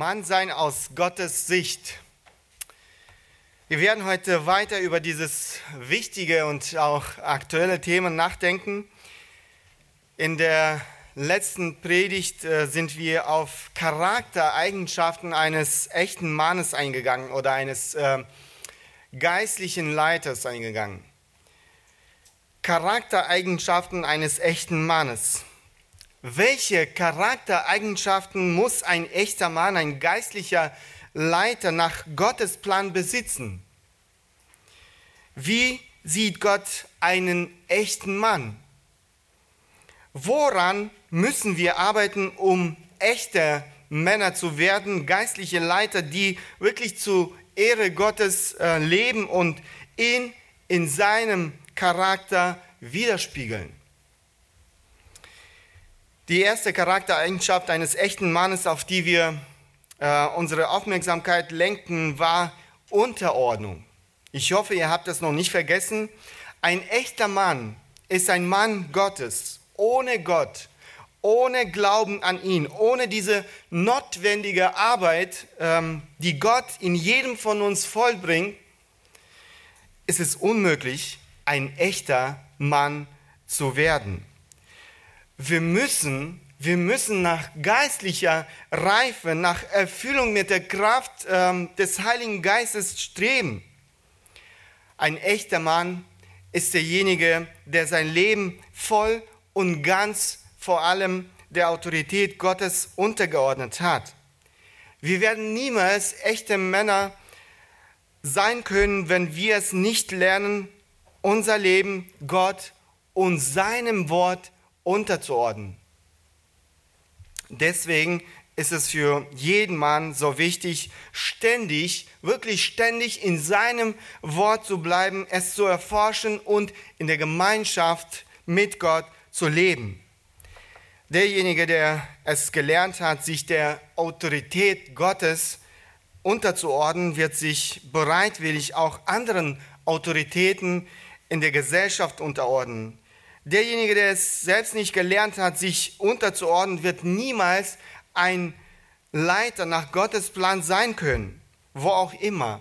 Mannsein aus Gottes Sicht. Wir werden heute weiter über dieses wichtige und auch aktuelle Thema nachdenken. In der letzten Predigt äh, sind wir auf Charaktereigenschaften eines echten Mannes eingegangen oder eines äh, geistlichen Leiters eingegangen. Charaktereigenschaften eines echten Mannes. Welche Charaktereigenschaften muss ein echter Mann, ein geistlicher Leiter nach Gottes Plan besitzen? Wie sieht Gott einen echten Mann? Woran müssen wir arbeiten, um echte Männer zu werden, geistliche Leiter, die wirklich zu Ehre Gottes äh, leben und ihn in seinem Charakter widerspiegeln? Die erste Charaktereigenschaft eines echten Mannes, auf die wir äh, unsere Aufmerksamkeit lenken, war Unterordnung. Ich hoffe, ihr habt das noch nicht vergessen. Ein echter Mann ist ein Mann Gottes, ohne Gott, ohne Glauben an ihn, ohne diese notwendige Arbeit, ähm, die Gott in jedem von uns vollbringt, ist es unmöglich, ein echter Mann zu werden. Wir müssen, wir müssen nach geistlicher Reife, nach Erfüllung mit der Kraft ähm, des Heiligen Geistes streben. Ein echter Mann ist derjenige, der sein Leben voll und ganz vor allem der Autorität Gottes untergeordnet hat. Wir werden niemals echte Männer sein können, wenn wir es nicht lernen, unser Leben Gott und seinem Wort zu unterzuordnen. Deswegen ist es für jeden Mann so wichtig, ständig, wirklich ständig in seinem Wort zu bleiben, es zu erforschen und in der Gemeinschaft mit Gott zu leben. Derjenige, der es gelernt hat, sich der Autorität Gottes unterzuordnen, wird sich bereitwillig auch anderen Autoritäten in der Gesellschaft unterordnen. Derjenige, der es selbst nicht gelernt hat, sich unterzuordnen, wird niemals ein Leiter nach Gottes Plan sein können, wo auch immer.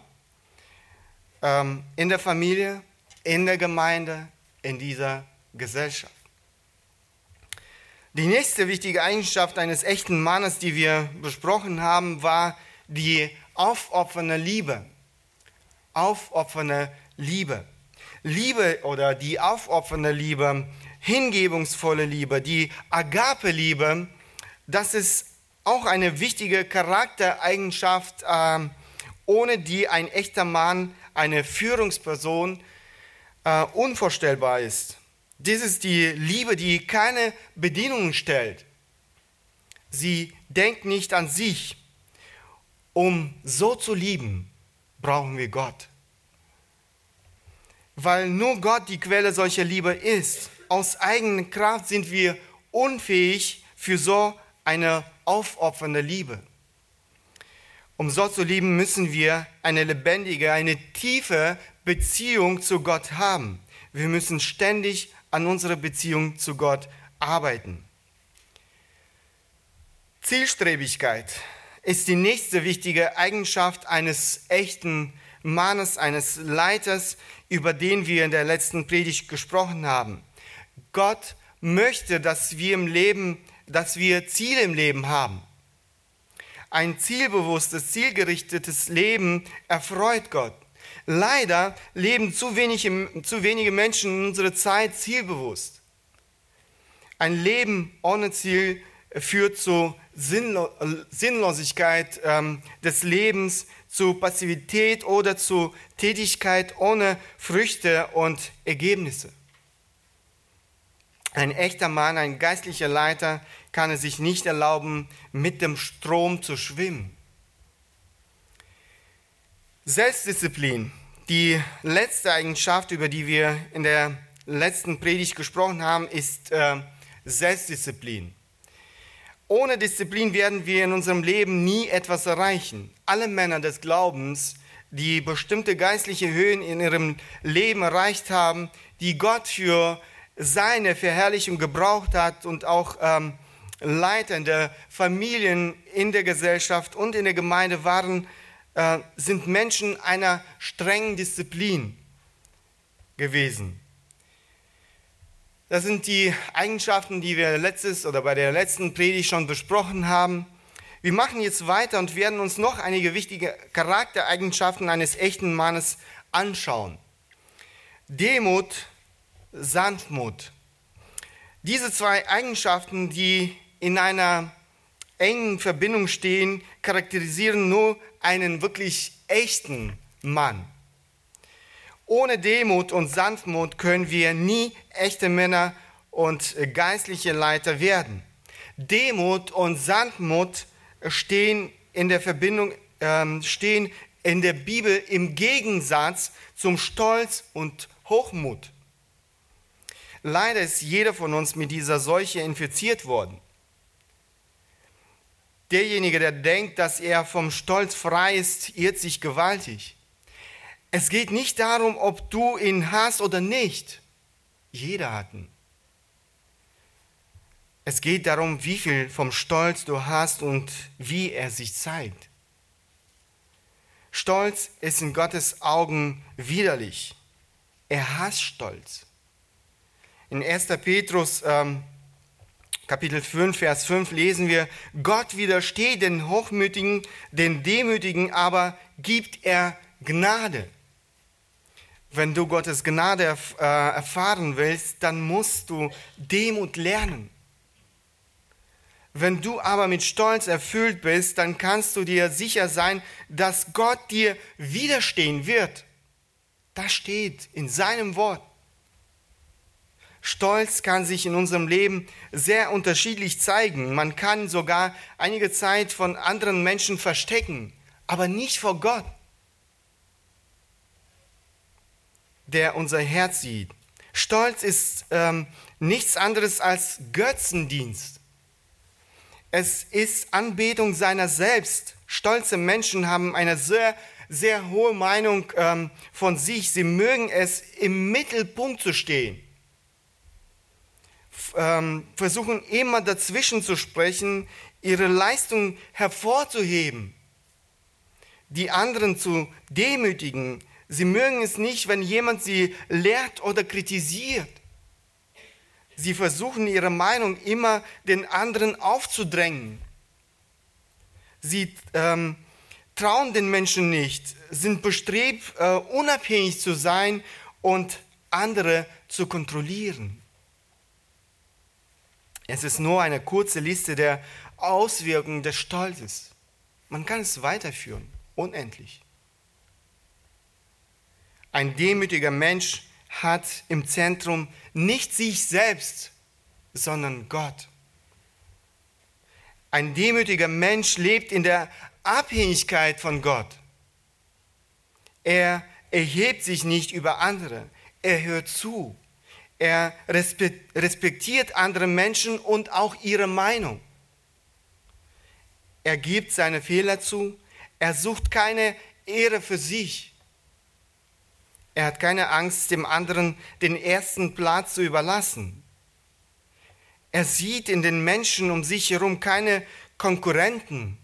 Ähm, in der Familie, in der Gemeinde, in dieser Gesellschaft. Die nächste wichtige Eigenschaft eines echten Mannes, die wir besprochen haben, war die aufopfernde Liebe. Aufopfernde Liebe. Liebe oder die aufopfernde Liebe, hingebungsvolle Liebe, die Agape-Liebe, das ist auch eine wichtige Charaktereigenschaft, äh, ohne die ein echter Mann, eine Führungsperson äh, unvorstellbar ist. Dies ist die Liebe, die keine Bedingungen stellt. Sie denkt nicht an sich. Um so zu lieben, brauchen wir Gott weil nur Gott die Quelle solcher Liebe ist. Aus eigener Kraft sind wir unfähig für so eine aufopfernde Liebe. Um so zu lieben, müssen wir eine lebendige, eine tiefe Beziehung zu Gott haben. Wir müssen ständig an unserer Beziehung zu Gott arbeiten. Zielstrebigkeit ist die nächste wichtige Eigenschaft eines echten Mannes, eines Leiters, über den wir in der letzten Predigt gesprochen haben. Gott möchte, dass wir im Leben, dass wir Ziele im Leben haben. Ein zielbewusstes, zielgerichtetes Leben erfreut Gott. Leider leben zu, wenig, zu wenige Menschen in unserer Zeit zielbewusst. Ein Leben ohne Ziel führt zu Sinnlosigkeit ähm, des Lebens, zu Passivität oder zu Tätigkeit ohne Früchte und Ergebnisse. Ein echter Mann, ein geistlicher Leiter kann es sich nicht erlauben, mit dem Strom zu schwimmen. Selbstdisziplin, die letzte Eigenschaft, über die wir in der letzten Predigt gesprochen haben, ist äh, Selbstdisziplin. Ohne Disziplin werden wir in unserem Leben nie etwas erreichen. Alle Männer des Glaubens, die bestimmte geistliche Höhen in ihrem Leben erreicht haben, die Gott für seine Verherrlichung gebraucht hat und auch ähm, der Familien, in der Gesellschaft und in der Gemeinde waren, äh, sind Menschen einer strengen Disziplin gewesen. Das sind die Eigenschaften, die wir letztes oder bei der letzten Predigt schon besprochen haben. Wir machen jetzt weiter und werden uns noch einige wichtige Charaktereigenschaften eines echten Mannes anschauen. Demut, Sanftmut. Diese zwei Eigenschaften, die in einer engen Verbindung stehen, charakterisieren nur einen wirklich echten Mann. Ohne Demut und Sanftmut können wir nie echte Männer und geistliche Leiter werden. Demut und Sanftmut stehen in der Verbindung, äh, stehen in der Bibel im Gegensatz zum Stolz und Hochmut. Leider ist jeder von uns mit dieser Seuche infiziert worden. Derjenige, der denkt, dass er vom Stolz frei ist, irrt sich gewaltig. Es geht nicht darum, ob du ihn hast oder nicht. Jeder hat ihn. Es geht darum, wie viel vom Stolz du hast und wie er sich zeigt. Stolz ist in Gottes Augen widerlich. Er hasst Stolz. In 1. Petrus ähm, Kapitel 5, Vers 5 lesen wir, Gott widersteht den Hochmütigen, den Demütigen aber gibt er Gnade. Wenn du Gottes Gnade äh, erfahren willst, dann musst du Demut lernen. Wenn du aber mit Stolz erfüllt bist, dann kannst du dir sicher sein, dass Gott dir widerstehen wird. Das steht in seinem Wort. Stolz kann sich in unserem Leben sehr unterschiedlich zeigen. Man kann sogar einige Zeit von anderen Menschen verstecken, aber nicht vor Gott, der unser Herz sieht. Stolz ist ähm, nichts anderes als Götzendienst. Es ist Anbetung seiner selbst. Stolze Menschen haben eine sehr, sehr hohe Meinung ähm, von sich. Sie mögen es, im Mittelpunkt zu stehen ähm, versuchen immer dazwischen zu sprechen, ihre Leistung hervorzuheben, die anderen zu demütigen. Sie mögen es nicht, wenn jemand sie lehrt oder kritisiert. Sie versuchen ihre Meinung immer den anderen aufzudrängen. Sie ähm, trauen den Menschen nicht, sind bestrebt, äh, unabhängig zu sein und andere zu kontrollieren. Es ist nur eine kurze Liste der Auswirkungen des Stolzes. Man kann es weiterführen, unendlich. Ein demütiger Mensch hat im Zentrum nicht sich selbst, sondern Gott. Ein demütiger Mensch lebt in der Abhängigkeit von Gott. Er erhebt sich nicht über andere, er hört zu. Er respektiert andere Menschen und auch ihre Meinung. Er gibt seine Fehler zu. Er sucht keine Ehre für sich. Er hat keine Angst, dem anderen den ersten Platz zu überlassen. Er sieht in den Menschen um sich herum keine Konkurrenten,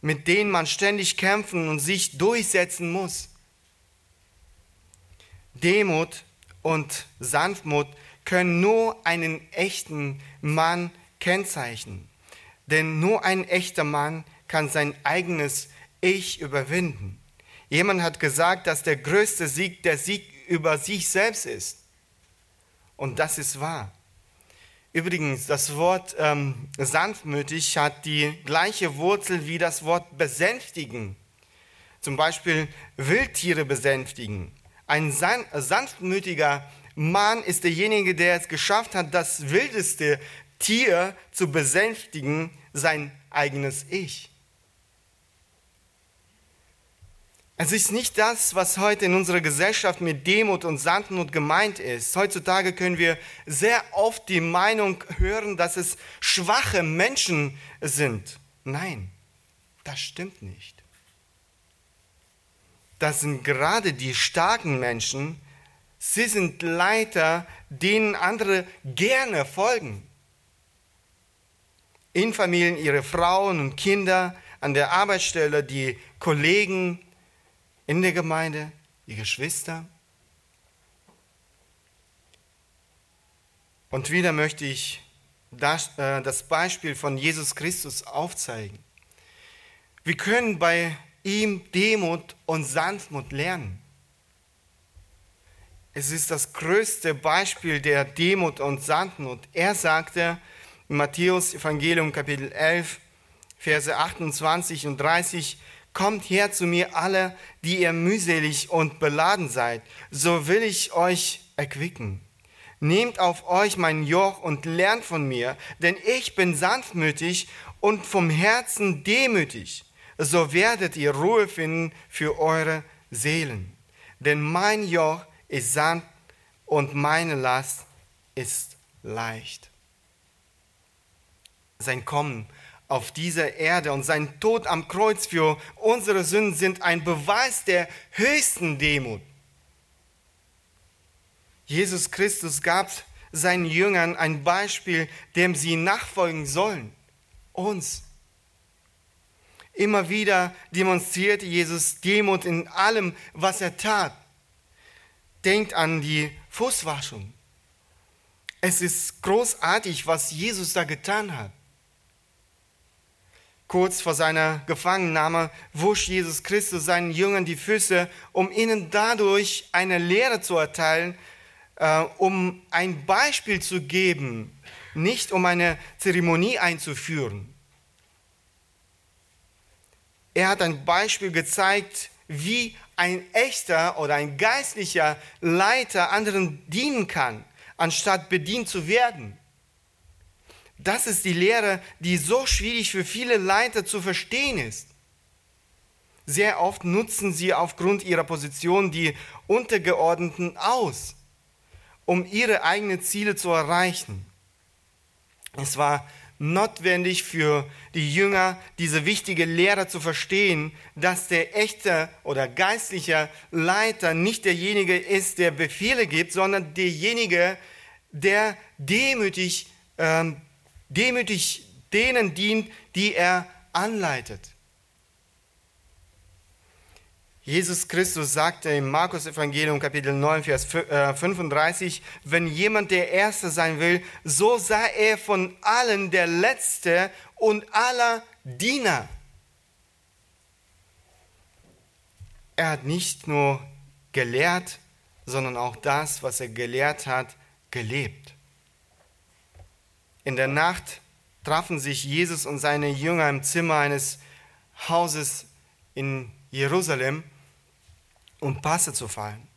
mit denen man ständig kämpfen und sich durchsetzen muss. Demut und Sanftmut können nur einen echten Mann kennzeichnen. Denn nur ein echter Mann kann sein eigenes Ich überwinden. Jemand hat gesagt, dass der größte Sieg der Sieg über sich selbst ist. Und das ist wahr. Übrigens, das Wort ähm, sanftmütig hat die gleiche Wurzel wie das Wort besänftigen. Zum Beispiel Wildtiere besänftigen. Ein sanftmütiger Mann ist derjenige, der es geschafft hat, das wildeste Tier zu besänftigen, sein eigenes Ich. Es ist nicht das, was heute in unserer Gesellschaft mit Demut und Sanftmut gemeint ist. Heutzutage können wir sehr oft die Meinung hören, dass es schwache Menschen sind. Nein, das stimmt nicht das sind gerade die starken Menschen, sie sind Leiter, denen andere gerne folgen. in Familien ihre Frauen und Kinder, an der Arbeitsstelle die Kollegen, in der Gemeinde die Geschwister. Und wieder möchte ich das, äh, das Beispiel von Jesus Christus aufzeigen. Wir können bei ihm Demut und Sanftmut lernen. Es ist das größte Beispiel der Demut und Sanftmut. Er sagte in Matthäus Evangelium Kapitel 11, Verse 28 und 30, Kommt her zu mir alle, die ihr mühselig und beladen seid, so will ich euch erquicken. Nehmt auf euch mein Joch und lernt von mir, denn ich bin sanftmütig und vom Herzen demütig. So werdet ihr Ruhe finden für eure Seelen. Denn mein Joch ist sanft und meine Last ist leicht. Sein Kommen auf dieser Erde und sein Tod am Kreuz für unsere Sünden sind ein Beweis der höchsten Demut. Jesus Christus gab seinen Jüngern ein Beispiel, dem sie nachfolgen sollen. Uns. Immer wieder demonstrierte Jesus Demut in allem, was er tat denkt an die Fußwaschung. Es ist großartig, was Jesus da getan hat. Kurz vor seiner Gefangennahme wusch Jesus Christus seinen Jüngern die Füße, um ihnen dadurch eine Lehre zu erteilen, äh, um ein Beispiel zu geben, nicht um eine Zeremonie einzuführen. Er hat ein Beispiel gezeigt, wie ein echter oder ein geistlicher Leiter anderen dienen kann, anstatt bedient zu werden. Das ist die Lehre, die so schwierig für viele Leiter zu verstehen ist. Sehr oft nutzen sie aufgrund ihrer Position die Untergeordneten aus, um ihre eigenen Ziele zu erreichen. Es war notwendig für die Jünger, diese wichtige Lehre zu verstehen, dass der echte oder geistliche Leiter nicht derjenige ist, der Befehle gibt, sondern derjenige, der demütig, ähm, demütig denen dient, die er anleitet. Jesus Christus sagte im Markus Evangelium Kapitel 9, Vers 35, äh, wenn jemand der Erste sein will, so sei er von allen der Letzte und aller Diener. Er hat nicht nur gelehrt, sondern auch das, was er gelehrt hat, gelebt. In der Nacht trafen sich Jesus und seine Jünger im Zimmer eines Hauses in Jerusalem um Passe zu fallen.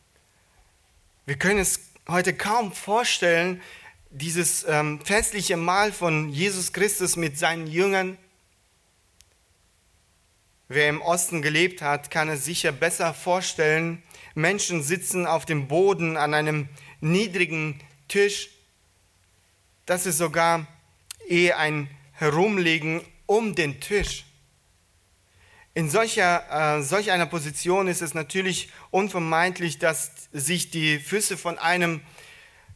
Wir können es heute kaum vorstellen, dieses ähm, festliche Mahl von Jesus Christus mit seinen Jüngern. Wer im Osten gelebt hat, kann es sicher besser vorstellen. Menschen sitzen auf dem Boden an einem niedrigen Tisch. Das ist sogar eher ein Herumlegen um den Tisch. In solcher, äh, solch einer Position ist es natürlich unvermeidlich, dass sich die Füße von einem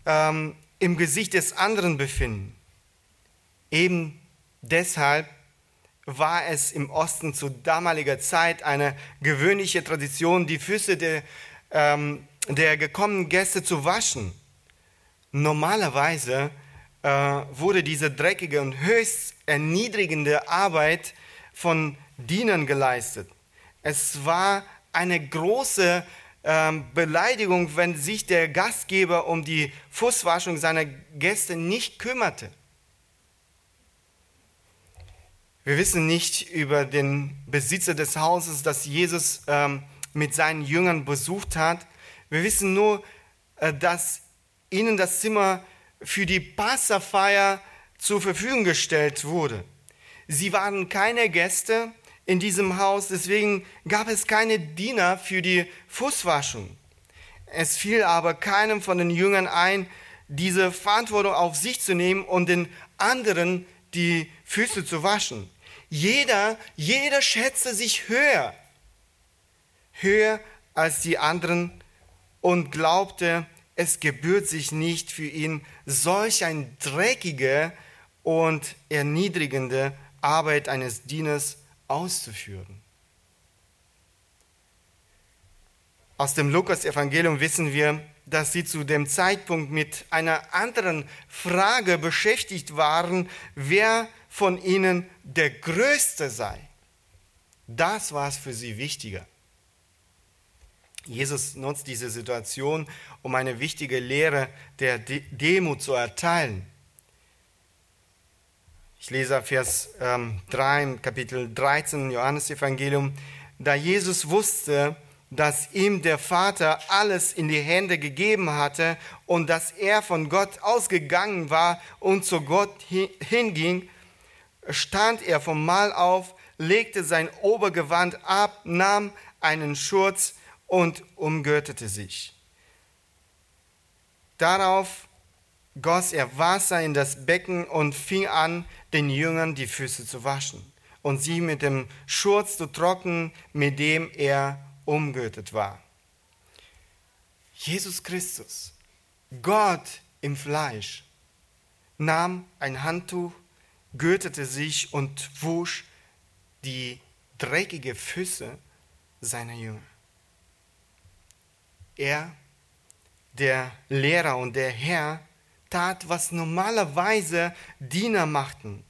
ähm, im Gesicht des anderen befinden. Eben deshalb war es im Osten zu damaliger Zeit eine gewöhnliche Tradition, die Füße der, ähm, der gekommenen Gäste zu waschen. Normalerweise äh, wurde diese dreckige und höchst erniedrigende Arbeit von Dienern geleistet. Es war eine große ähm, Beleidigung, wenn sich der Gastgeber um die Fußwaschung seiner Gäste nicht kümmerte. Wir wissen nicht über den Besitzer des Hauses, das Jesus ähm, mit seinen Jüngern besucht hat. Wir wissen nur, äh, dass ihnen das Zimmer für die Passafeier zur Verfügung gestellt wurde. Sie waren keine Gäste, in diesem Haus, deswegen gab es keine Diener für die Fußwaschung. Es fiel aber keinem von den Jüngern ein, diese Verantwortung auf sich zu nehmen und den anderen die Füße zu waschen. Jeder, jeder schätzte sich höher, höher als die anderen und glaubte, es gebührt sich nicht für ihn, solch ein dreckiger und erniedrigende Arbeit eines Dieners auszuführen. Aus dem Lukas-Evangelium wissen wir, dass sie zu dem Zeitpunkt mit einer anderen Frage beschäftigt waren, wer von ihnen der Größte sei. Das war es für sie wichtiger. Jesus nutzt diese Situation, um eine wichtige Lehre der Demut zu erteilen. Ich lese Vers ähm, 3 Kapitel 13 Johannes Evangelium. Da Jesus wusste, dass ihm der Vater alles in die Hände gegeben hatte und dass er von Gott ausgegangen war und zu Gott hinging, stand er vom Mahl auf, legte sein Obergewand ab, nahm einen Schurz und umgürtete sich. Darauf goss er Wasser in das Becken und fing an, den Jüngern die Füße zu waschen und sie mit dem Schurz zu trocknen, mit dem er umgürtet war. Jesus Christus, Gott im Fleisch, nahm ein Handtuch, gürtete sich und wusch die dreckige Füße seiner Jünger. Er, der Lehrer und der Herr, tat, was normalerweise Diener machten.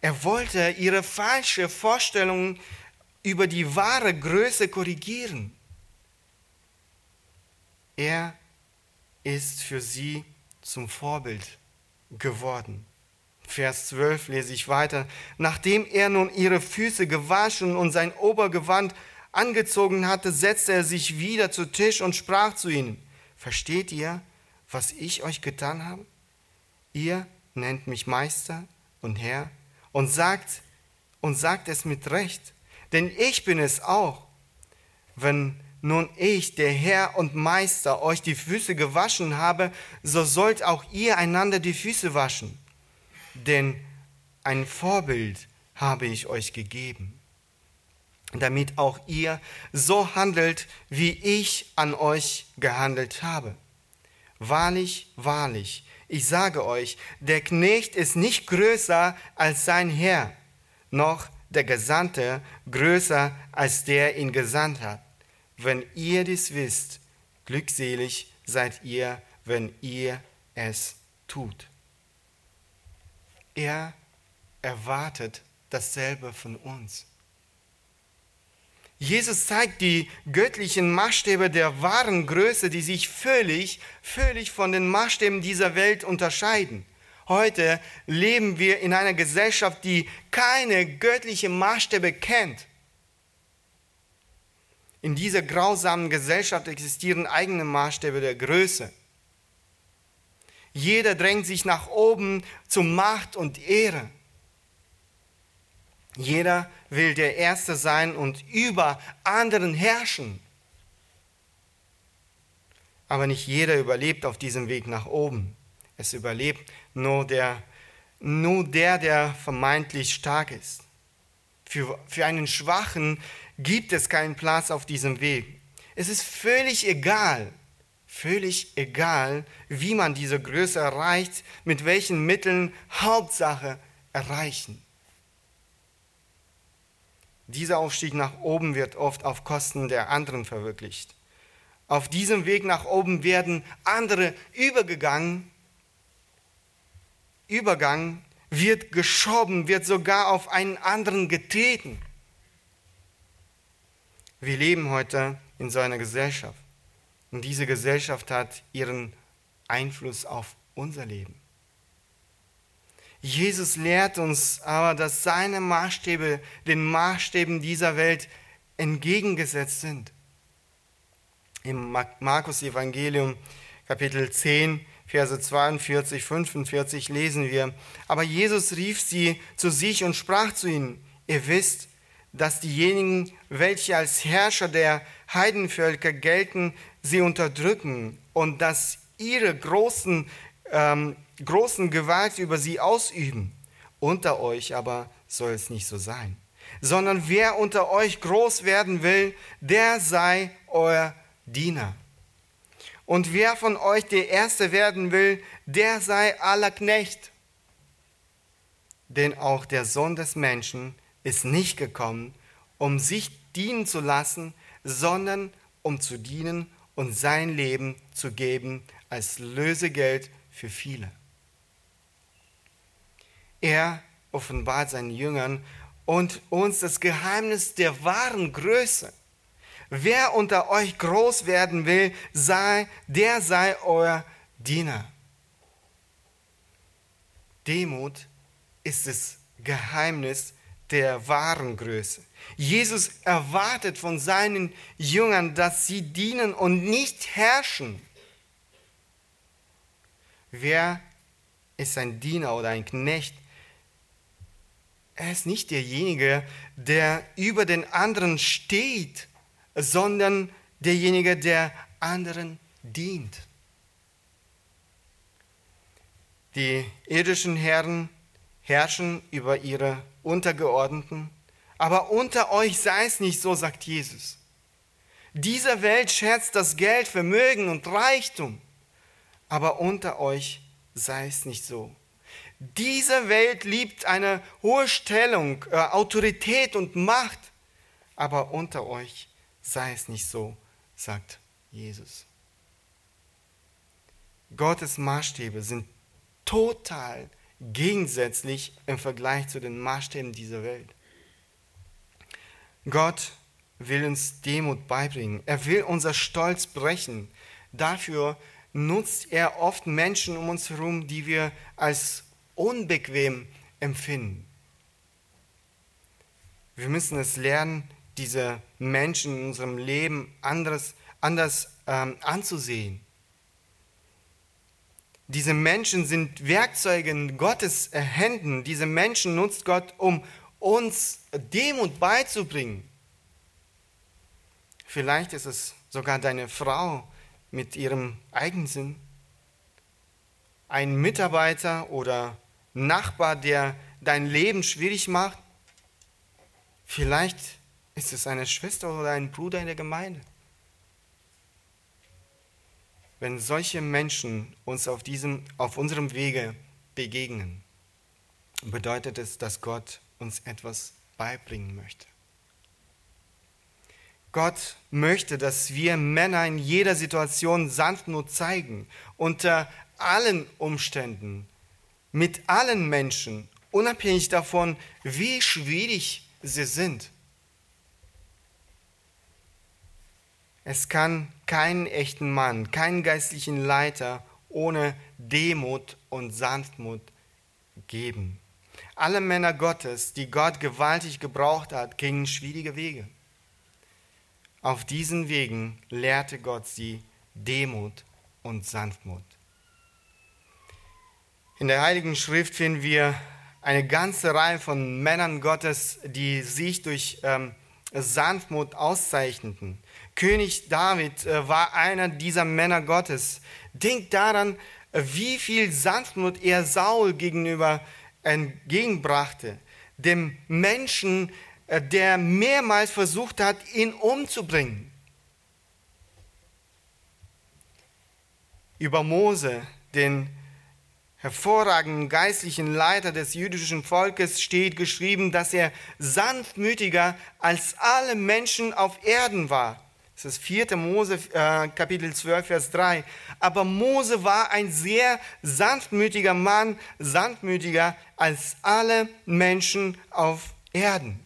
Er wollte ihre falsche Vorstellung über die wahre Größe korrigieren. Er ist für sie zum Vorbild geworden. Vers 12 lese ich weiter. Nachdem er nun ihre Füße gewaschen und sein Obergewand angezogen hatte, setzte er sich wieder zu Tisch und sprach zu ihnen, versteht ihr, was ich euch getan habe? Ihr nennt mich Meister und Herr und sagt, und sagt es mit Recht, denn ich bin es auch. Wenn nun ich, der Herr und Meister, euch die Füße gewaschen habe, so sollt auch ihr einander die Füße waschen. Denn ein Vorbild habe ich euch gegeben, damit auch ihr so handelt, wie ich an euch gehandelt habe. Wahrlich, wahrlich, ich sage euch, der Knecht ist nicht größer als sein Herr, noch der Gesandte größer als der ihn gesandt hat. Wenn ihr dies wisst, glückselig seid ihr, wenn ihr es tut. Er erwartet dasselbe von uns. Jesus zeigt die göttlichen Maßstäbe der wahren Größe, die sich völlig, völlig von den Maßstäben dieser Welt unterscheiden. Heute leben wir in einer Gesellschaft, die keine göttlichen Maßstäbe kennt. In dieser grausamen Gesellschaft existieren eigene Maßstäbe der Größe. Jeder drängt sich nach oben zu Macht und Ehre. Jeder will der Erste sein und über anderen herrschen. Aber nicht jeder überlebt auf diesem Weg nach oben. Es überlebt nur der, nur der, der vermeintlich stark ist. Für, für einen Schwachen gibt es keinen Platz auf diesem Weg. Es ist völlig egal, völlig egal, wie man diese Größe erreicht, mit welchen Mitteln, Hauptsache erreichen. Dieser Aufstieg nach oben wird oft auf Kosten der anderen verwirklicht. Auf diesem Weg nach oben werden andere übergegangen. Übergang wird geschoben, wird sogar auf einen anderen getreten. Wir leben heute in so einer Gesellschaft. Und diese Gesellschaft hat ihren Einfluss auf unser Leben. Jesus lehrt uns aber, dass seine Maßstäbe den Maßstäben dieser Welt entgegengesetzt sind. Im Markus Evangelium Kapitel 10, Verse 42, 45 lesen wir, aber Jesus rief sie zu sich und sprach zu ihnen, ihr wisst, dass diejenigen, welche als Herrscher der Heidenvölker gelten, sie unterdrücken und dass ihre großen ähm, großen Gewalt über sie ausüben. Unter euch aber soll es nicht so sein, sondern wer unter euch groß werden will, der sei euer Diener. Und wer von euch der Erste werden will, der sei aller Knecht. denn auch der Sohn des Menschen ist nicht gekommen, um sich dienen zu lassen, sondern um zu dienen und sein Leben zu geben als Lösegeld für viele. Er offenbart seinen Jüngern und uns das Geheimnis der wahren Größe. Wer unter euch groß werden will, sei, der sei euer Diener. Demut ist das Geheimnis der wahren Größe. Jesus erwartet von seinen Jüngern, dass sie dienen und nicht herrschen. Wer ist ein Diener oder ein Knecht? Er ist nicht derjenige, der über den anderen steht, sondern derjenige, der anderen dient. Die irdischen Herren herrschen über ihre Untergeordneten, aber unter euch sei es nicht so, sagt Jesus. Diese Welt schätzt das Geld, Vermögen und Reichtum, aber unter euch sei es nicht so. Diese Welt liebt eine hohe Stellung, äh, Autorität und Macht, aber unter euch sei es nicht so, sagt Jesus. Gottes Maßstäbe sind total gegensätzlich im Vergleich zu den Maßstäben dieser Welt. Gott will uns Demut beibringen. Er will unser Stolz brechen. Dafür nutzt er oft Menschen um uns herum, die wir als unbequem empfinden. Wir müssen es lernen, diese Menschen in unserem Leben anders, anders ähm, anzusehen. Diese Menschen sind Werkzeuge in Gottes Händen. Diese Menschen nutzt Gott, um uns Demut beizubringen. Vielleicht ist es sogar deine Frau mit ihrem Eigensinn, ein Mitarbeiter oder Nachbar, der dein Leben schwierig macht. Vielleicht ist es eine Schwester oder ein Bruder in der Gemeinde. Wenn solche Menschen uns auf, diesem, auf unserem Wege begegnen, bedeutet es, dass Gott uns etwas beibringen möchte. Gott möchte, dass wir Männer in jeder Situation Sanftmut zeigen, unter allen Umständen, mit allen Menschen, unabhängig davon, wie schwierig sie sind. Es kann keinen echten Mann, keinen geistlichen Leiter ohne Demut und Sanftmut geben. Alle Männer Gottes, die Gott gewaltig gebraucht hat, gingen schwierige Wege. Auf diesen Wegen lehrte Gott sie Demut und Sanftmut. In der Heiligen Schrift finden wir eine ganze Reihe von Männern Gottes, die sich durch ähm, Sanftmut auszeichneten. König David äh, war einer dieser Männer Gottes. Denkt daran, wie viel Sanftmut er Saul gegenüber entgegenbrachte. Dem Menschen, der mehrmals versucht hat, ihn umzubringen. Über Mose, den hervorragenden geistlichen Leiter des jüdischen Volkes, steht geschrieben, dass er sanftmütiger als alle Menschen auf Erden war. Das ist 4. Mose, äh, Kapitel 12, Vers 3. Aber Mose war ein sehr sanftmütiger Mann, sanftmütiger als alle Menschen auf Erden.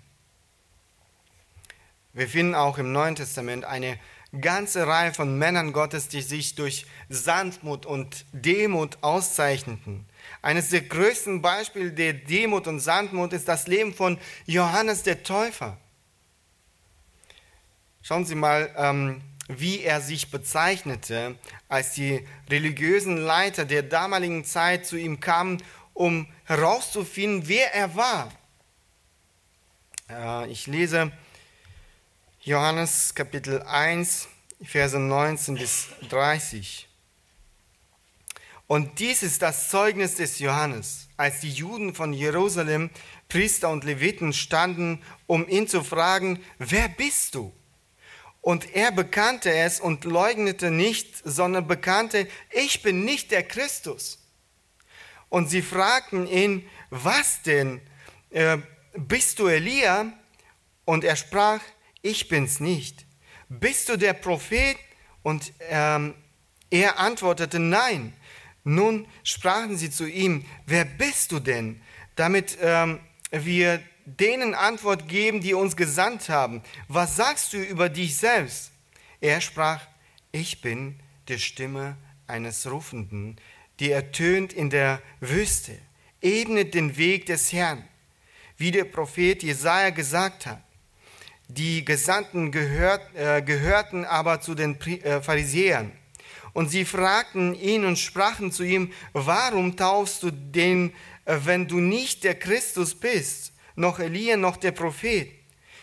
Wir finden auch im Neuen Testament eine ganze Reihe von Männern Gottes, die sich durch Sanftmut und Demut auszeichneten. Eines der größten Beispiele der Demut und Sanftmut ist das Leben von Johannes der Täufer. Schauen Sie mal, ähm, wie er sich bezeichnete, als die religiösen Leiter der damaligen Zeit zu ihm kamen, um herauszufinden, wer er war. Äh, ich lese Johannes Kapitel 1, Verse 19 bis 30. Und dies ist das Zeugnis des Johannes, als die Juden von Jerusalem, Priester und Leviten standen, um ihn zu fragen, wer bist du? Und er bekannte es und leugnete nicht, sondern bekannte, ich bin nicht der Christus. Und sie fragten ihn, was denn? Äh, bist du Elia? Und er sprach, ich bin's nicht. Bist du der Prophet? Und ähm, er antwortete, nein. Nun sprachen sie zu ihm, wer bist du denn? Damit ähm, wir denen Antwort geben, die uns gesandt haben. Was sagst du über dich selbst? Er sprach, ich bin die Stimme eines Rufenden, die ertönt in der Wüste. Ebnet den Weg des Herrn, wie der Prophet Jesaja gesagt hat. Die Gesandten gehört, äh, gehörten aber zu den äh, Pharisäern. Und sie fragten ihn und sprachen zu ihm, warum taufst du den, äh, wenn du nicht der Christus bist, noch Elia, noch der Prophet?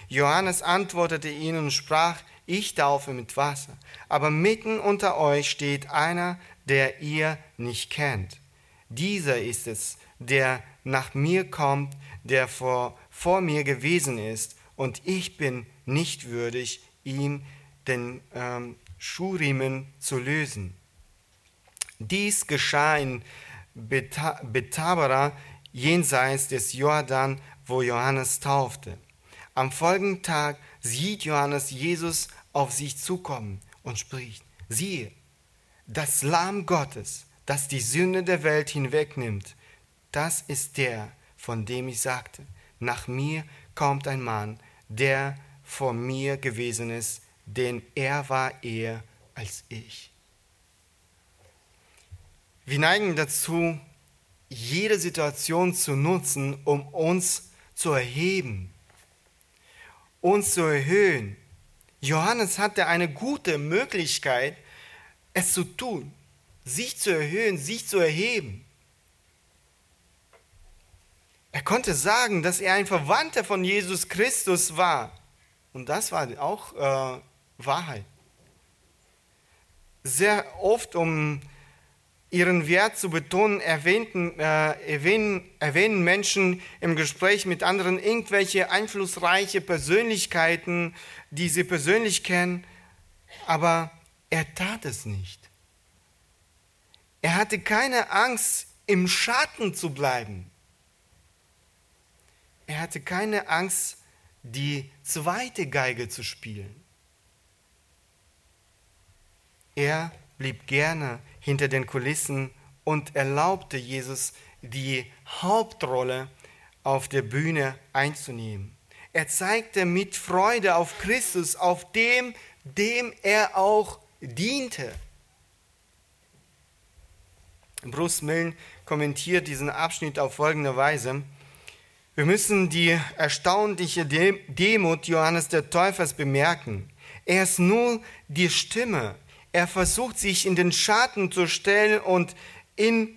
Johannes antwortete ihnen und sprach, ich taufe mit Wasser, aber mitten unter euch steht einer, der ihr nicht kennt. Dieser ist es, der nach mir kommt, der vor, vor mir gewesen ist, und ich bin nicht würdig, ihm den ähm, Schuhriemen zu lösen. Dies geschah in Betabara, jenseits des Jordan, wo Johannes taufte. Am folgenden Tag sieht Johannes Jesus auf sich zukommen und spricht, siehe, das Lamm Gottes, das die Sünde der Welt hinwegnimmt, das ist der, von dem ich sagte, nach mir kommt ein Mann, der vor mir gewesen ist, denn er war eher als ich. Wir neigen dazu, jede Situation zu nutzen, um uns zu erheben, uns zu erhöhen. Johannes hatte eine gute Möglichkeit, es zu tun, sich zu erhöhen, sich zu erheben. Er konnte sagen, dass er ein Verwandter von Jesus Christus war. Und das war auch äh, Wahrheit. Sehr oft, um ihren Wert zu betonen, erwähnten, äh, erwähnen, erwähnen Menschen im Gespräch mit anderen irgendwelche einflussreiche Persönlichkeiten, die sie persönlich kennen, aber er tat es nicht. Er hatte keine Angst, im Schatten zu bleiben. Er hatte keine Angst, die zweite Geige zu spielen. Er blieb gerne hinter den Kulissen und erlaubte Jesus die Hauptrolle auf der Bühne einzunehmen. Er zeigte mit Freude auf Christus, auf dem, dem er auch diente. Bruce Milne kommentiert diesen Abschnitt auf folgende Weise. Wir müssen die erstaunliche Demut Johannes der Täufers bemerken. Er ist nur die Stimme. Er versucht sich in den Schatten zu stellen und in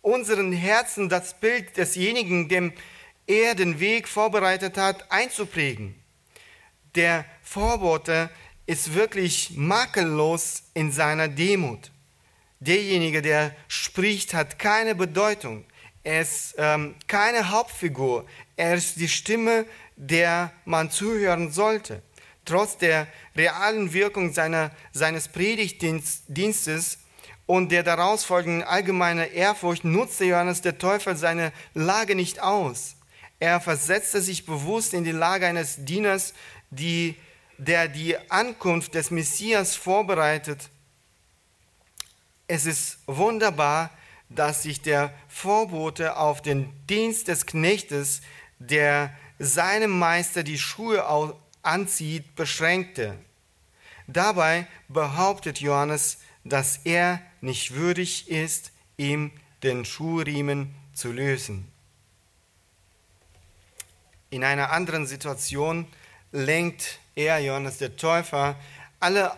unseren Herzen das Bild desjenigen, dem er den Weg vorbereitet hat, einzuprägen. Der Vorbote ist wirklich makellos in seiner Demut. Derjenige, der spricht, hat keine Bedeutung. Er ist ähm, keine Hauptfigur. Er ist die Stimme, der man zuhören sollte. Trotz der realen Wirkung seiner, seines Predigtdienstes und der daraus folgenden allgemeinen Ehrfurcht nutzte Johannes der Täufer seine Lage nicht aus. Er versetzte sich bewusst in die Lage eines Dieners, die, der die Ankunft des Messias vorbereitet. Es ist wunderbar, dass sich der Vorbote auf den Dienst des Knechtes, der seinem Meister die Schuhe anzieht, beschränkte. Dabei behauptet Johannes, dass er nicht würdig ist, ihm den Schuhriemen zu lösen. In einer anderen Situation lenkt er, Johannes der Täufer, alle,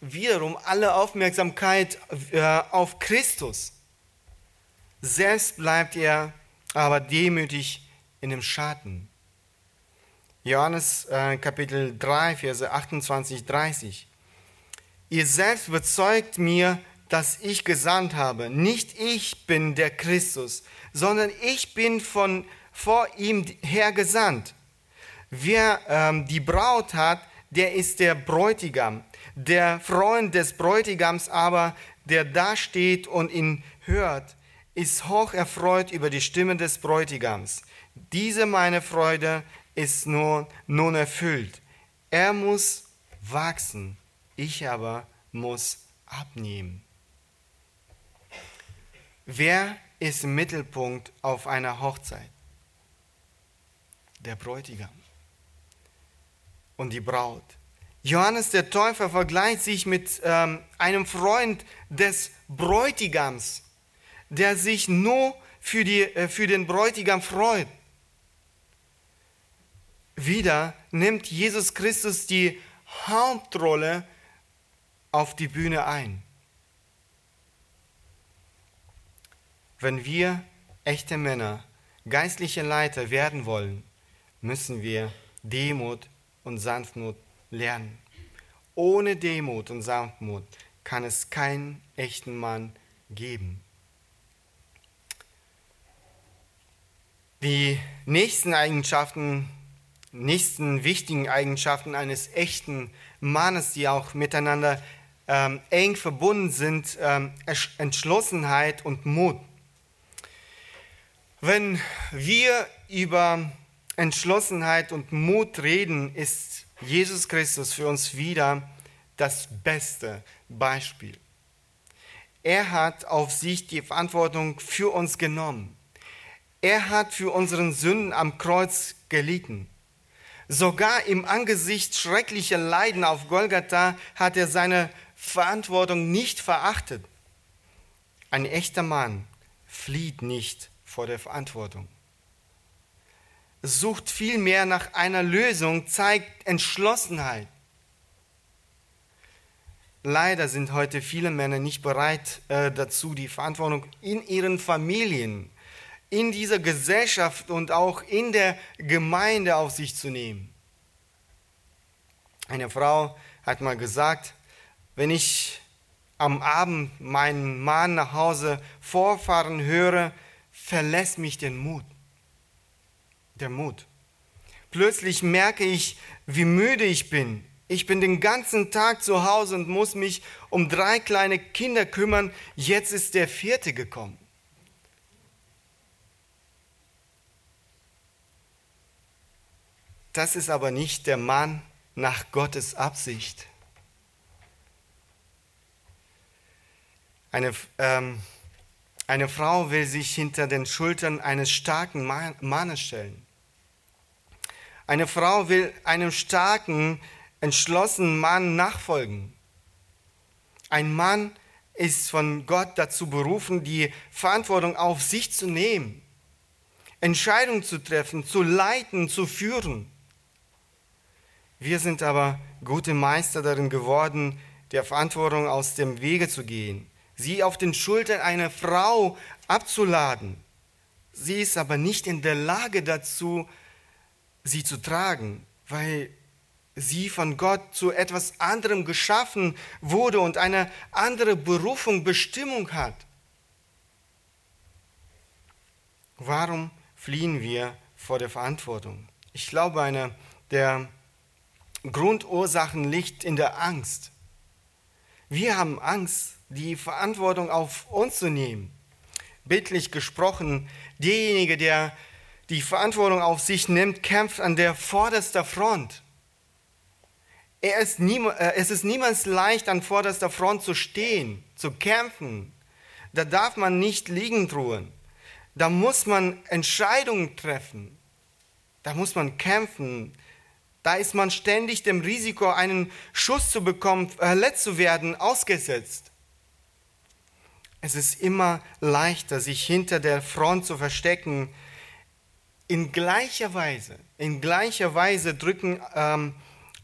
wiederum alle Aufmerksamkeit äh, auf Christus. Selbst bleibt er aber demütig in dem Schatten. Johannes äh, Kapitel 3, Verse 28, 30. Ihr selbst bezeugt mir, dass ich gesandt habe. Nicht ich bin der Christus, sondern ich bin von vor ihm her gesandt. Wer ähm, die Braut hat, der ist der Bräutigam. Der Freund des Bräutigams aber, der da steht und ihn hört, ist hoch erfreut über die Stimme des Bräutigams. Diese meine Freude ist nun, nun erfüllt. Er muss wachsen, ich aber muss abnehmen. Wer ist im Mittelpunkt auf einer Hochzeit? Der Bräutigam und die Braut. Johannes der Täufer vergleicht sich mit ähm, einem Freund des Bräutigams, der sich nur für, die, äh, für den Bräutigam freut. Wieder nimmt Jesus Christus die Hauptrolle auf die Bühne ein. Wenn wir echte Männer, geistliche Leiter werden wollen, müssen wir Demut und Sanftmut lernen. Ohne Demut und Sanftmut kann es keinen echten Mann geben. Die nächsten Eigenschaften, nächsten wichtigen Eigenschaften eines echten Mannes, die auch miteinander ähm, eng verbunden sind, ähm, Entschlossenheit und Mut. Wenn wir über Entschlossenheit und Mut reden, ist Jesus Christus für uns wieder das beste Beispiel. Er hat auf sich die Verantwortung für uns genommen. Er hat für unseren Sünden am Kreuz gelitten. Sogar im Angesicht schrecklicher Leiden auf Golgatha hat er seine Verantwortung nicht verachtet. Ein echter Mann flieht nicht vor der Verantwortung. Sucht vielmehr nach einer Lösung, zeigt Entschlossenheit. Leider sind heute viele Männer nicht bereit äh, dazu, die Verantwortung in ihren Familien, in dieser Gesellschaft und auch in der Gemeinde auf sich zu nehmen. Eine Frau hat mal gesagt, wenn ich am Abend meinen Mann nach Hause vorfahren höre, verlässt mich den Mut. Der Mut. Plötzlich merke ich, wie müde ich bin. Ich bin den ganzen Tag zu Hause und muss mich um drei kleine Kinder kümmern. Jetzt ist der vierte gekommen. Das ist aber nicht der Mann nach Gottes Absicht. Eine, ähm, eine Frau will sich hinter den Schultern eines starken Mannes stellen. Eine Frau will einem starken, entschlossenen Mann nachfolgen. Ein Mann ist von Gott dazu berufen, die Verantwortung auf sich zu nehmen, Entscheidungen zu treffen, zu leiten, zu führen. Wir sind aber gute Meister darin geworden, der Verantwortung aus dem Wege zu gehen sie auf den Schultern einer Frau abzuladen. Sie ist aber nicht in der Lage dazu, sie zu tragen, weil sie von Gott zu etwas anderem geschaffen wurde und eine andere Berufung, Bestimmung hat. Warum fliehen wir vor der Verantwortung? Ich glaube, eine der Grundursachen liegt in der Angst. Wir haben Angst, die Verantwortung auf uns zu nehmen. Bildlich gesprochen, derjenige, der die Verantwortung auf sich nimmt, kämpft an der vordersten Front. Ist nie, äh, es ist niemals leicht, an vorderster Front zu stehen, zu kämpfen. Da darf man nicht liegen ruhen. Da muss man Entscheidungen treffen. Da muss man kämpfen. Da ist man ständig dem Risiko, einen Schuss zu bekommen, verletzt zu werden, ausgesetzt. Es ist immer leichter, sich hinter der Front zu verstecken. In gleicher Weise, in gleicher Weise drücken ähm,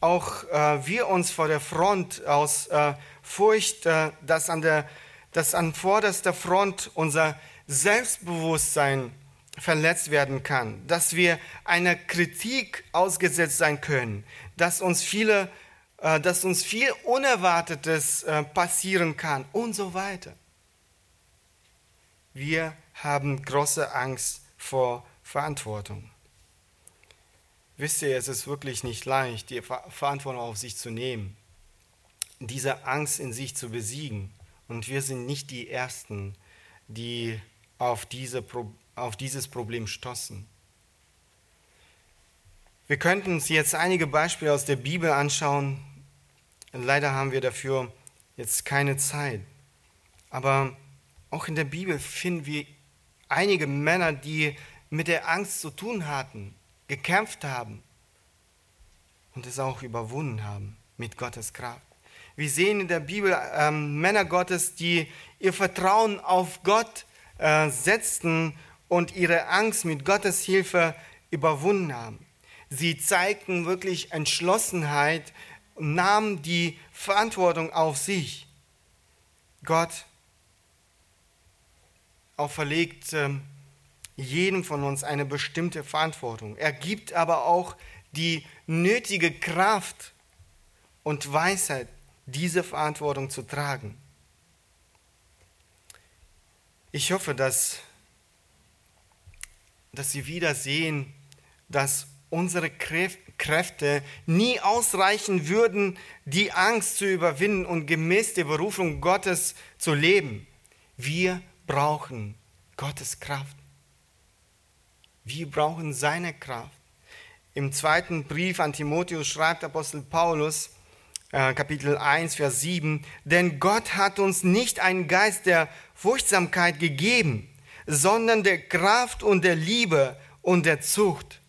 auch äh, wir uns vor der Front aus äh, Furcht, äh, dass, an der, dass an vorderster Front unser Selbstbewusstsein verletzt werden kann, dass wir einer Kritik ausgesetzt sein können, dass uns viele, äh, dass uns viel Unerwartetes äh, passieren kann und so weiter. Wir haben große Angst vor Verantwortung. Wisst ihr, es ist wirklich nicht leicht, die Verantwortung auf sich zu nehmen, diese Angst in sich zu besiegen. Und wir sind nicht die Ersten, die auf, diese, auf dieses Problem stoßen. Wir könnten uns jetzt einige Beispiele aus der Bibel anschauen. Leider haben wir dafür jetzt keine Zeit. Aber auch in der Bibel finden wir einige Männer, die mit der Angst zu tun hatten, gekämpft haben und es auch überwunden haben mit Gottes Kraft. Wir sehen in der Bibel ähm, Männer Gottes, die ihr Vertrauen auf Gott äh, setzten und ihre Angst mit Gottes Hilfe überwunden haben. Sie zeigten wirklich Entschlossenheit und nahmen die Verantwortung auf sich. Gott auferlegt ähm, jedem von uns eine bestimmte Verantwortung. Er gibt aber auch die nötige Kraft und Weisheit, diese Verantwortung zu tragen. Ich hoffe, dass, dass Sie wieder sehen, dass unsere Kräfte nie ausreichen würden, die Angst zu überwinden und gemäß der Berufung Gottes zu leben. Wir brauchen Gottes Kraft. Wir brauchen seine Kraft. Im zweiten Brief an Timotheus schreibt Apostel Paulus, äh, Kapitel 1, Vers 7, denn Gott hat uns nicht einen Geist der Furchtsamkeit gegeben, sondern der Kraft und der Liebe und der Zucht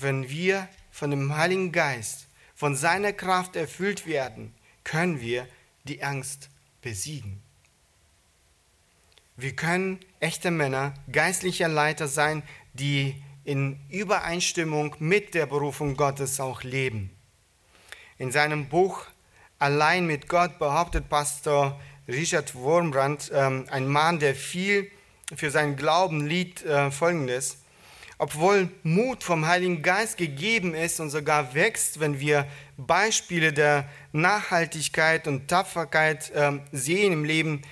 wenn wir von dem Heiligen Geist, von seiner Kraft erfüllt werden, können wir die Angst besiegen. Wir können echte Männer, geistlicher Leiter sein, die in Übereinstimmung mit der Berufung Gottes auch leben. In seinem Buch Allein mit Gott behauptet Pastor Richard Wurmbrand, ähm, ein Mann, der viel für seinen Glauben liegt, äh, folgendes obwohl Mut vom Heiligen Geist gegeben ist und sogar wächst, wenn wir Beispiele der Nachhaltigkeit und Tapferkeit äh, sehen im Leben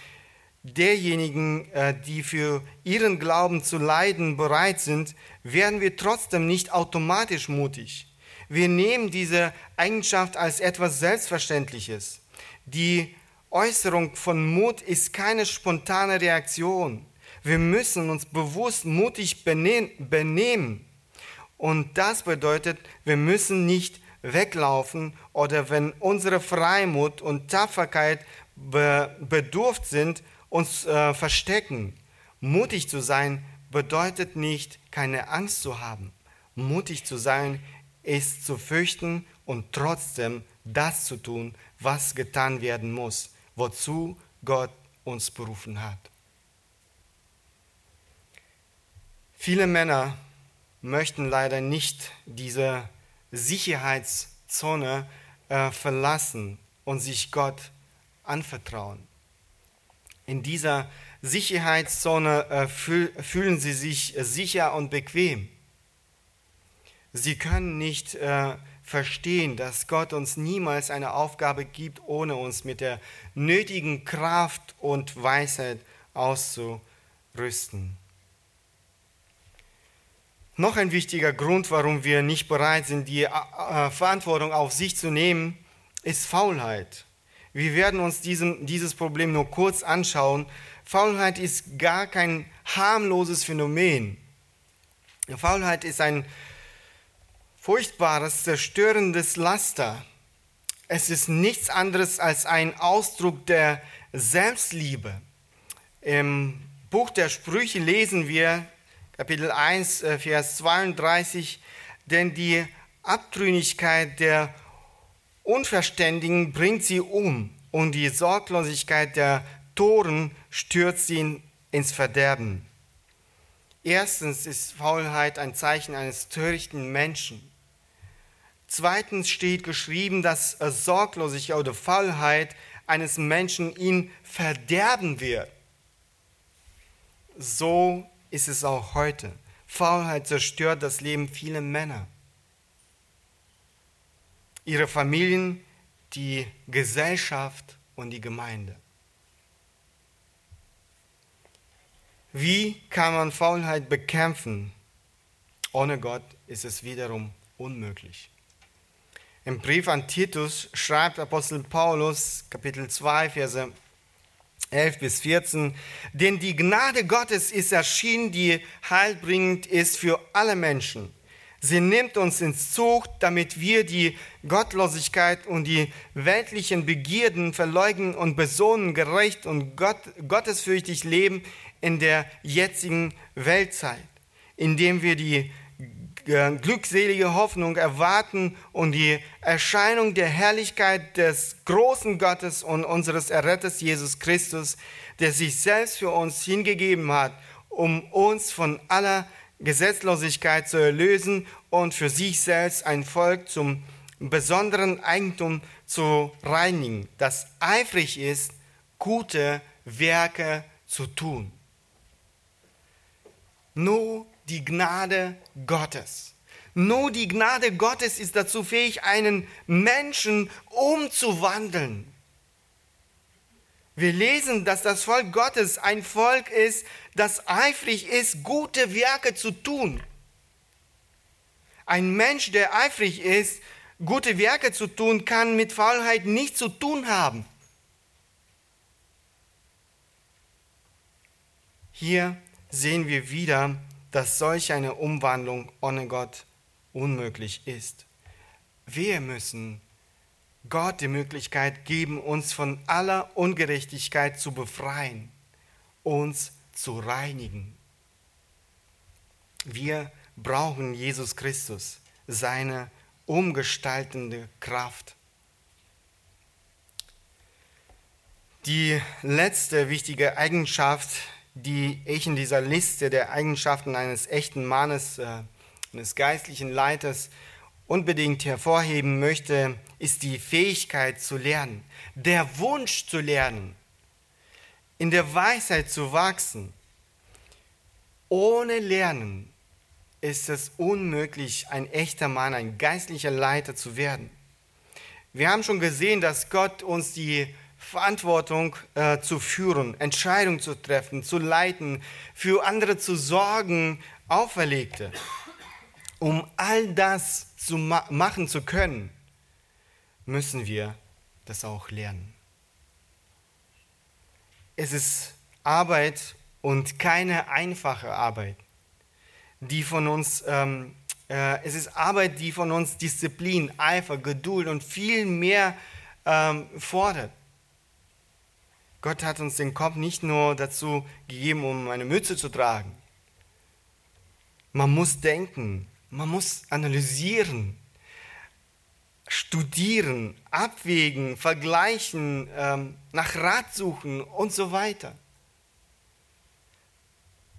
derjenigen, äh, die für ihren Glauben zu leiden bereit sind, werden wir trotzdem nicht automatisch mutig. Wir nehmen diese Eigenschaft als etwas Selbstverständliches. Die Äußerung von Mut ist keine spontane Reaktion. Wir müssen uns bewusst mutig benehmen. Und das bedeutet, wir müssen nicht weglaufen oder wenn unsere Freimut und Tapferkeit bedurft sind, uns äh, verstecken. Mutig zu sein bedeutet nicht, keine Angst zu haben. Mutig zu sein ist zu fürchten und trotzdem das zu tun, was getan werden muss, wozu Gott uns berufen hat. Viele Männer möchten leider nicht diese Sicherheitszone äh, verlassen und sich Gott anvertrauen. In dieser Sicherheitszone äh, fühl, fühlen sie sich sicher und bequem. Sie können nicht äh, verstehen, dass Gott uns niemals eine Aufgabe gibt, ohne uns mit der nötigen Kraft und Weisheit auszurüsten. Noch ein wichtiger Grund, warum wir nicht bereit sind, die äh, äh, Verantwortung auf sich zu nehmen, ist Faulheit. Wir werden uns diesem, dieses Problem nur kurz anschauen. Faulheit ist gar kein harmloses Phänomen. Faulheit ist ein furchtbares, zerstörendes Laster. Es ist nichts anderes als ein Ausdruck der Selbstliebe. Im Buch der Sprüche lesen wir Kapitel 1, äh, Vers 32, denn die Abtrünnigkeit der Unverständigen bringt sie um und die Sorglosigkeit der Toren stürzt sie ins Verderben. Erstens ist Faulheit ein Zeichen eines törichten Menschen. Zweitens steht geschrieben, dass Sorglosigkeit oder Faulheit eines Menschen ihn verderben wird. So ist es auch heute. Faulheit zerstört das Leben vieler Männer. Ihre Familien, die Gesellschaft und die Gemeinde. Wie kann man Faulheit bekämpfen? Ohne Gott ist es wiederum unmöglich. Im Brief an Titus schreibt Apostel Paulus, Kapitel 2, Verse 11 bis 14. Denn die Gnade Gottes ist erschienen, die heilbringend ist für alle Menschen. Sie nimmt uns ins Zug, damit wir die Gottlosigkeit und die weltlichen Begierden verleugnen und besonnen gerecht und Gott, gottesfürchtig leben in der jetzigen Weltzeit, indem wir die glückselige Hoffnung erwarten und die Erscheinung der Herrlichkeit des großen Gottes und unseres Erretters Jesus Christus, der sich selbst für uns hingegeben hat, um uns von aller Gesetzlosigkeit zu erlösen und für sich selbst ein Volk zum besonderen Eigentum zu reinigen, das eifrig ist, gute Werke zu tun. Nur die Gnade Gottes. Nur die Gnade Gottes ist dazu fähig, einen Menschen umzuwandeln. Wir lesen, dass das Volk Gottes ein Volk ist, das eifrig ist, gute Werke zu tun. Ein Mensch, der eifrig ist, gute Werke zu tun, kann mit Faulheit nichts zu tun haben. Hier sehen wir wieder, dass solch eine Umwandlung ohne Gott unmöglich ist. Wir müssen Gott die Möglichkeit geben, uns von aller Ungerechtigkeit zu befreien, uns zu reinigen. Wir brauchen Jesus Christus, seine umgestaltende Kraft. Die letzte wichtige Eigenschaft, die ich in dieser Liste der Eigenschaften eines echten Mannes, äh, eines geistlichen Leiters unbedingt hervorheben möchte, ist die Fähigkeit zu lernen, der Wunsch zu lernen, in der Weisheit zu wachsen. Ohne Lernen ist es unmöglich, ein echter Mann, ein geistlicher Leiter zu werden. Wir haben schon gesehen, dass Gott uns die Verantwortung äh, zu führen, Entscheidungen zu treffen, zu leiten, für andere zu sorgen, auferlegte. Um all das zu ma machen zu können, müssen wir das auch lernen. Es ist Arbeit und keine einfache Arbeit, die von uns, ähm, äh, es ist Arbeit, die von uns Disziplin, Eifer, Geduld und viel mehr ähm, fordert. Gott hat uns den Kopf nicht nur dazu gegeben, um eine Mütze zu tragen. Man muss denken, man muss analysieren, studieren, abwägen, vergleichen, ähm, nach Rat suchen und so weiter.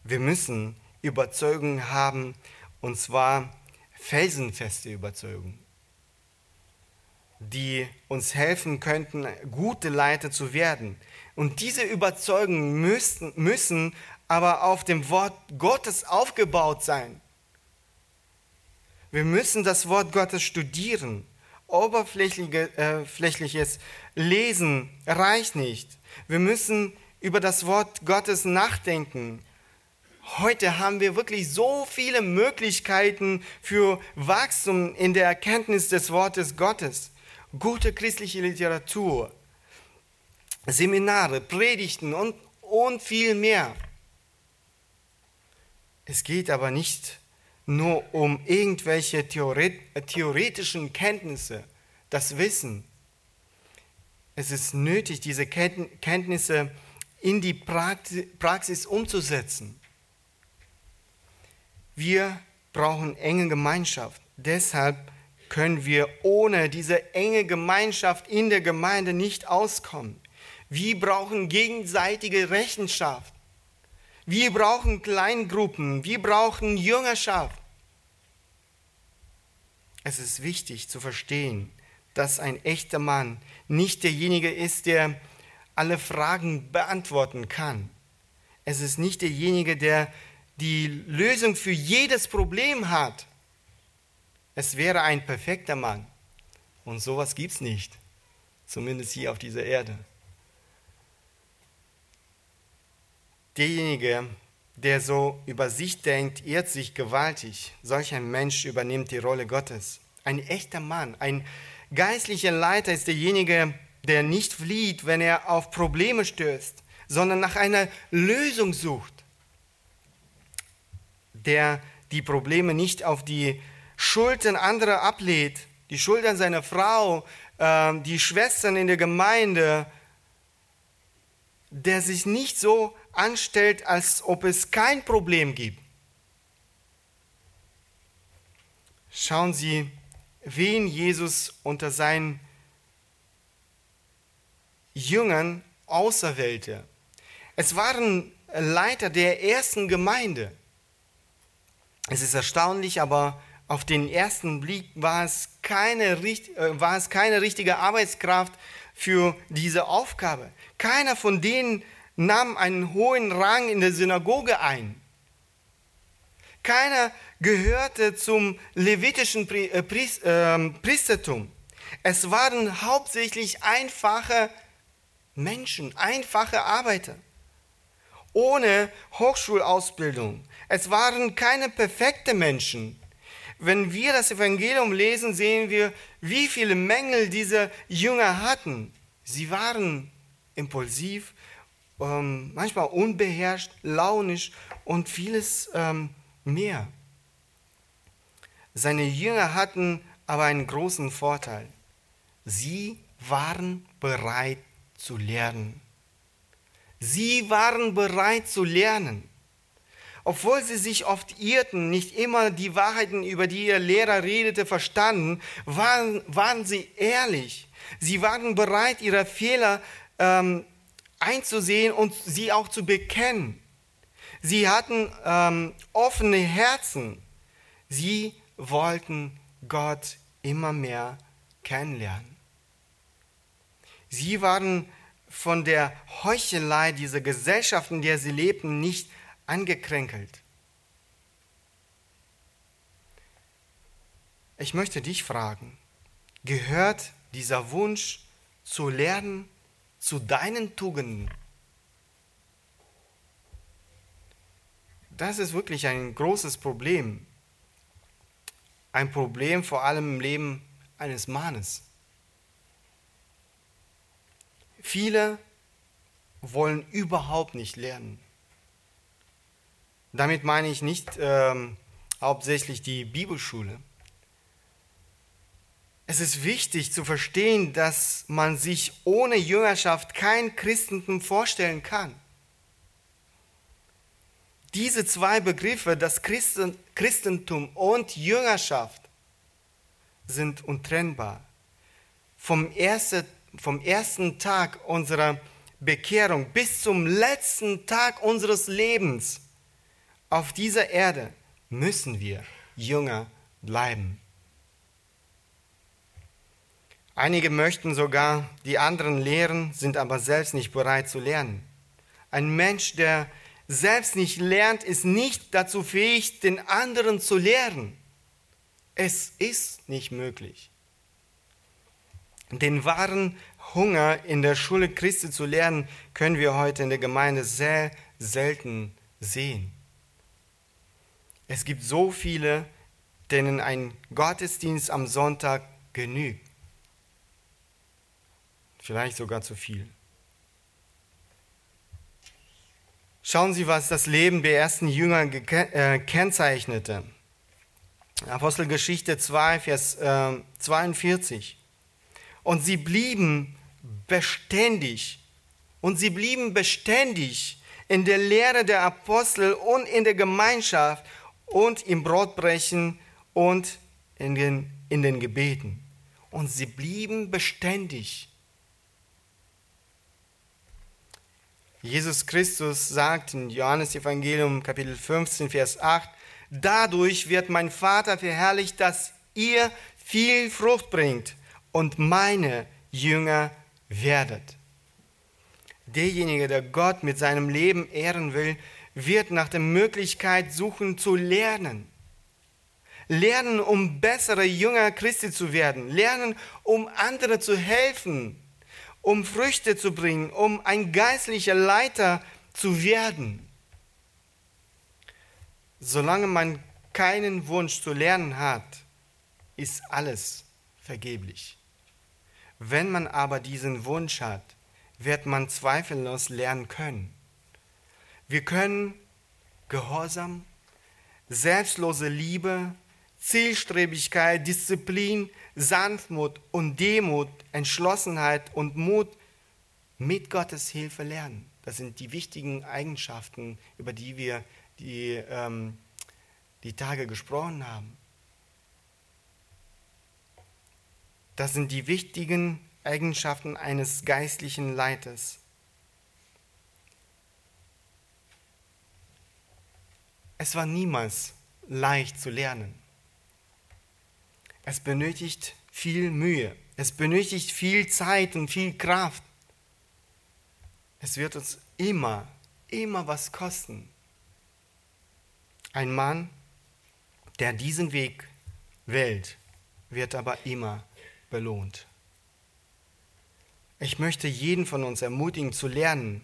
Wir müssen Überzeugung haben, und zwar felsenfeste Überzeugung die uns helfen könnten, gute Leiter zu werden. Und diese Überzeugungen müssen, müssen aber auf dem Wort Gottes aufgebaut sein. Wir müssen das Wort Gottes studieren. Oberflächliches äh, Lesen reicht nicht. Wir müssen über das Wort Gottes nachdenken. Heute haben wir wirklich so viele Möglichkeiten für Wachstum in der Erkenntnis des Wortes Gottes gute christliche Literatur, Seminare, Predigten und, und viel mehr. Es geht aber nicht nur um irgendwelche theoretischen Kenntnisse, das Wissen. Es ist nötig, diese Kenntnisse in die Praxis umzusetzen. Wir brauchen enge Gemeinschaft. Deshalb können wir ohne diese enge Gemeinschaft in der Gemeinde nicht auskommen. Wir brauchen gegenseitige Rechenschaft. Wir brauchen Kleingruppen. Wir brauchen Jüngerschaft. Es ist wichtig zu verstehen, dass ein echter Mann nicht derjenige ist, der alle Fragen beantworten kann. Es ist nicht derjenige, der die Lösung für jedes Problem hat. Es wäre ein perfekter Mann. Und sowas gibt es nicht. Zumindest hier auf dieser Erde. Derjenige, der so über sich denkt, ehrt sich gewaltig. Solch ein Mensch übernimmt die Rolle Gottes. Ein echter Mann, ein geistlicher Leiter ist derjenige, der nicht flieht, wenn er auf Probleme stößt. sondern nach einer Lösung sucht, der die Probleme nicht auf die Schultern anderer ablehnt, die Schultern seiner Frau, äh, die Schwestern in der Gemeinde, der sich nicht so anstellt, als ob es kein Problem gibt. Schauen Sie, wen Jesus unter seinen Jüngern auserwählte. Es waren Leiter der ersten Gemeinde. Es ist erstaunlich, aber auf den ersten Blick war es keine, äh, war es keine richtige Arbeitskraft für diese Aufgabe. Keiner von denen nahm einen hohen Rang in der Synagoge ein. Keiner gehörte zum levitischen äh, ähm, Priestertum. Es waren hauptsächlich einfache Menschen, einfache Arbeiter, ohne Hochschulausbildung. Es waren keine perfekten Menschen. Wenn wir das Evangelium lesen, sehen wir, wie viele Mängel diese Jünger hatten. Sie waren impulsiv, ähm, manchmal unbeherrscht, launisch und vieles ähm, mehr. Seine Jünger hatten aber einen großen Vorteil. Sie waren bereit zu lernen. Sie waren bereit zu lernen. Obwohl sie sich oft irrten, nicht immer die Wahrheiten, über die ihr Lehrer redete, verstanden, waren, waren sie ehrlich. Sie waren bereit, ihre Fehler ähm, einzusehen und sie auch zu bekennen. Sie hatten ähm, offene Herzen. Sie wollten Gott immer mehr kennenlernen. Sie waren von der Heuchelei dieser Gesellschaft, in der sie lebten, nicht angekränkelt. Ich möchte dich fragen, gehört dieser Wunsch zu lernen zu deinen Tugenden? Das ist wirklich ein großes Problem. Ein Problem vor allem im Leben eines Mannes. Viele wollen überhaupt nicht lernen. Damit meine ich nicht ähm, hauptsächlich die Bibelschule. Es ist wichtig zu verstehen, dass man sich ohne Jüngerschaft kein Christentum vorstellen kann. Diese zwei Begriffe, das Christen, Christentum und Jüngerschaft, sind untrennbar. Vom, erste, vom ersten Tag unserer Bekehrung bis zum letzten Tag unseres Lebens auf dieser Erde müssen wir Jünger bleiben. Einige möchten sogar die anderen lehren, sind aber selbst nicht bereit zu lernen. Ein Mensch, der selbst nicht lernt, ist nicht dazu fähig, den anderen zu lehren. Es ist nicht möglich. Den wahren Hunger in der Schule Christi zu lernen, können wir heute in der Gemeinde sehr selten sehen. Es gibt so viele, denen ein Gottesdienst am Sonntag genügt. Vielleicht sogar zu viel. Schauen Sie, was das Leben der ersten Jünger äh, kennzeichnete. Apostelgeschichte 2, Vers 42. Und sie blieben beständig. Und sie blieben beständig in der Lehre der Apostel und in der Gemeinschaft und im Brotbrechen und in den, in den Gebeten. Und sie blieben beständig. Jesus Christus sagt in Johannes Evangelium Kapitel 15, Vers 8, Dadurch wird mein Vater verherrlicht, dass ihr viel Frucht bringt und meine Jünger werdet. Derjenige, der Gott mit seinem Leben ehren will, wird nach der Möglichkeit suchen zu lernen. Lernen, um bessere Jünger Christi zu werden. Lernen, um andere zu helfen. Um Früchte zu bringen. Um ein geistlicher Leiter zu werden. Solange man keinen Wunsch zu lernen hat, ist alles vergeblich. Wenn man aber diesen Wunsch hat, wird man zweifellos lernen können. Wir können Gehorsam, selbstlose Liebe, Zielstrebigkeit, Disziplin, Sanftmut und Demut, Entschlossenheit und Mut mit Gottes Hilfe lernen. Das sind die wichtigen Eigenschaften, über die wir die, ähm, die Tage gesprochen haben. Das sind die wichtigen Eigenschaften eines geistlichen Leiters. Es war niemals leicht zu lernen. Es benötigt viel Mühe. Es benötigt viel Zeit und viel Kraft. Es wird uns immer, immer was kosten. Ein Mann, der diesen Weg wählt, wird aber immer belohnt. Ich möchte jeden von uns ermutigen zu lernen,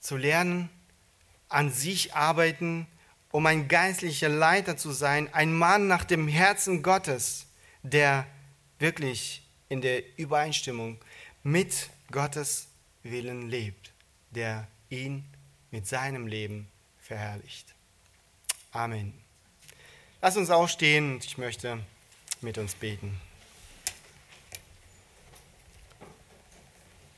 zu lernen, an sich arbeiten, um ein geistlicher Leiter zu sein, ein Mann nach dem Herzen Gottes, der wirklich in der Übereinstimmung mit Gottes Willen lebt, der ihn mit seinem Leben verherrlicht. Amen. Lass uns aufstehen und ich möchte mit uns beten.